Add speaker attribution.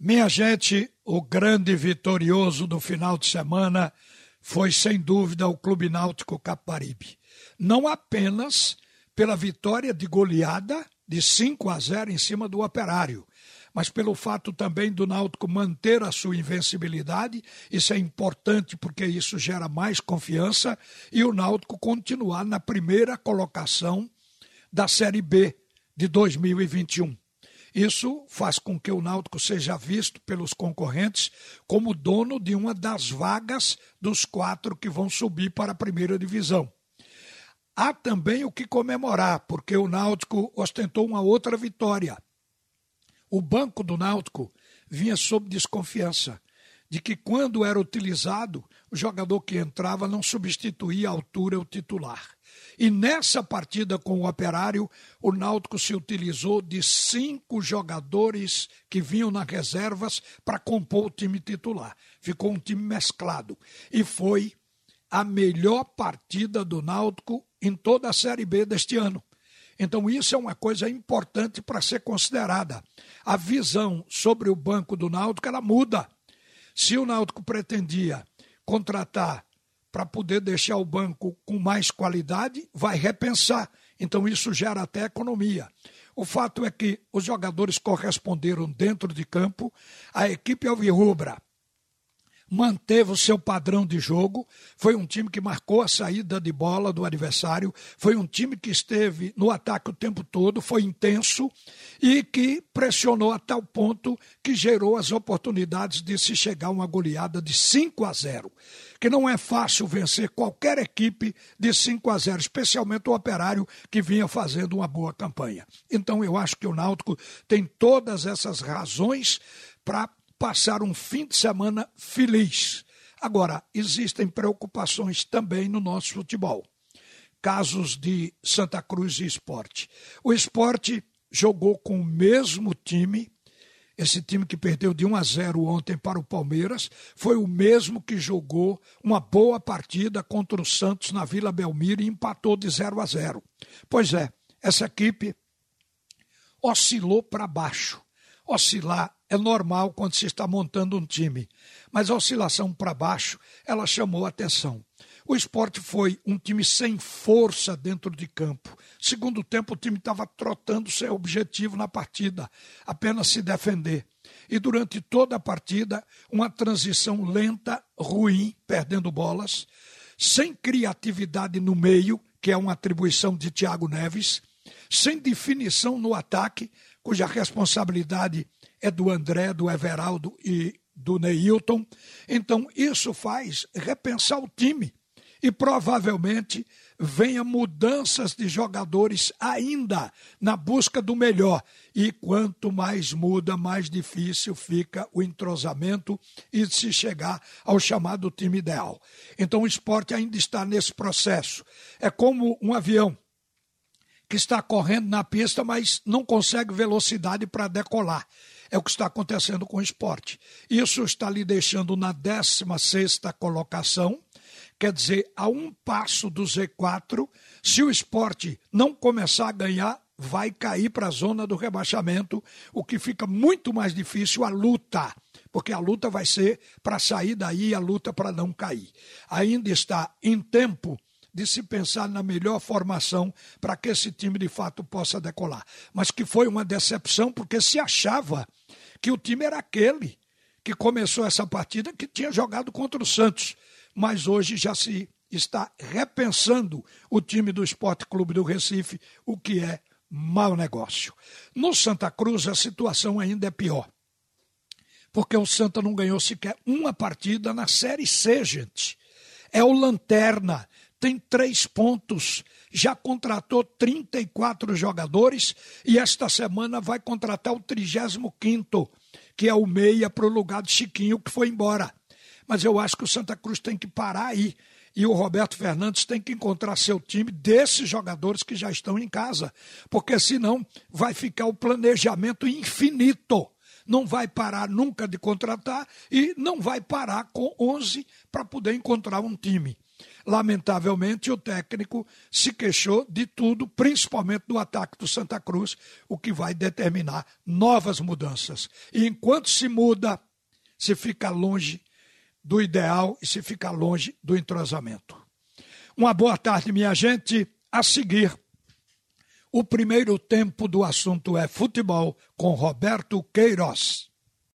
Speaker 1: Minha gente, o grande vitorioso do final de semana foi sem dúvida o Clube Náutico Caparibe. Não apenas pela vitória de goleada de 5 a 0 em cima do Operário, mas pelo fato também do Náutico manter a sua invencibilidade, isso é importante porque isso gera mais confiança e o Náutico continuar na primeira colocação da Série B de 2021. Isso faz com que o Náutico seja visto pelos concorrentes como dono de uma das vagas dos quatro que vão subir para a primeira divisão. Há também o que comemorar, porque o Náutico ostentou uma outra vitória. O banco do Náutico vinha sob desconfiança de que, quando era utilizado, o jogador que entrava não substituía a altura o titular. E nessa partida com o Operário, o Náutico se utilizou de cinco jogadores que vinham nas reservas para compor o time titular. Ficou um time mesclado. E foi a melhor partida do Náutico em toda a Série B deste ano. Então, isso é uma coisa importante para ser considerada. A visão sobre o banco do Náutico ela muda. Se o Náutico pretendia contratar para poder deixar o banco com mais qualidade, vai repensar. Então isso gera até economia. O fato é que os jogadores corresponderam dentro de campo, a equipe alvirrubra manteve o seu padrão de jogo, foi um time que marcou a saída de bola do adversário, foi um time que esteve no ataque o tempo todo, foi intenso e que pressionou a tal ponto que gerou as oportunidades de se chegar a uma goleada de 5 a 0. Que não é fácil vencer qualquer equipe de 5 a 0, especialmente o Operário que vinha fazendo uma boa campanha. Então eu acho que o Náutico tem todas essas razões para passar um fim de semana feliz. Agora, existem preocupações também no nosso futebol. Casos de Santa Cruz e esporte. O esporte jogou com o mesmo time. Esse time que perdeu de 1 a 0 ontem para o Palmeiras foi o mesmo que jogou uma boa partida contra o Santos na Vila Belmiro e empatou de 0 a 0. Pois é, essa equipe oscilou para baixo. Oscilar é normal quando se está montando um time, mas a oscilação para baixo, ela chamou atenção. O esporte foi um time sem força dentro de campo. Segundo tempo, o time estava trotando seu objetivo na partida, apenas se defender. E durante toda a partida, uma transição lenta, ruim, perdendo bolas, sem criatividade no meio, que é uma atribuição de Thiago Neves, sem definição no ataque, cuja responsabilidade é do André, do Everaldo e do Neilton. Então, isso faz repensar o time e provavelmente venha mudanças de jogadores ainda na busca do melhor. E quanto mais muda, mais difícil fica o entrosamento e se chegar ao chamado time ideal. Então o esporte ainda está nesse processo. É como um avião que está correndo na pista, mas não consegue velocidade para decolar. É o que está acontecendo com o esporte. Isso está lhe deixando na 16 colocação, quer dizer, a um passo do Z4. Se o esporte não começar a ganhar, vai cair para a zona do rebaixamento, o que fica muito mais difícil a luta, porque a luta vai ser para sair daí, a luta para não cair. Ainda está em tempo de se pensar na melhor formação para que esse time de fato possa decolar. Mas que foi uma decepção, porque se achava que o time era aquele que começou essa partida que tinha jogado contra o Santos. Mas hoje já se está repensando o time do Esporte Clube do Recife, o que é mau negócio. No Santa Cruz, a situação ainda é pior. Porque o Santa não ganhou sequer uma partida na Série C, gente. É o Lanterna, tem três pontos, já contratou 34 jogadores e esta semana vai contratar o 35, que é o meia para o lugar de Chiquinho, que foi embora. Mas eu acho que o Santa Cruz tem que parar aí. E o Roberto Fernandes tem que encontrar seu time desses jogadores que já estão em casa. Porque senão vai ficar o planejamento infinito não vai parar nunca de contratar e não vai parar com 11 para poder encontrar um time. Lamentavelmente, o técnico se queixou de tudo, principalmente do ataque do Santa Cruz, o que vai determinar novas mudanças. E enquanto se muda, se fica longe do ideal e se fica longe do entrosamento. Uma boa tarde, minha gente. A seguir, o primeiro tempo do assunto é futebol com Roberto Queiroz.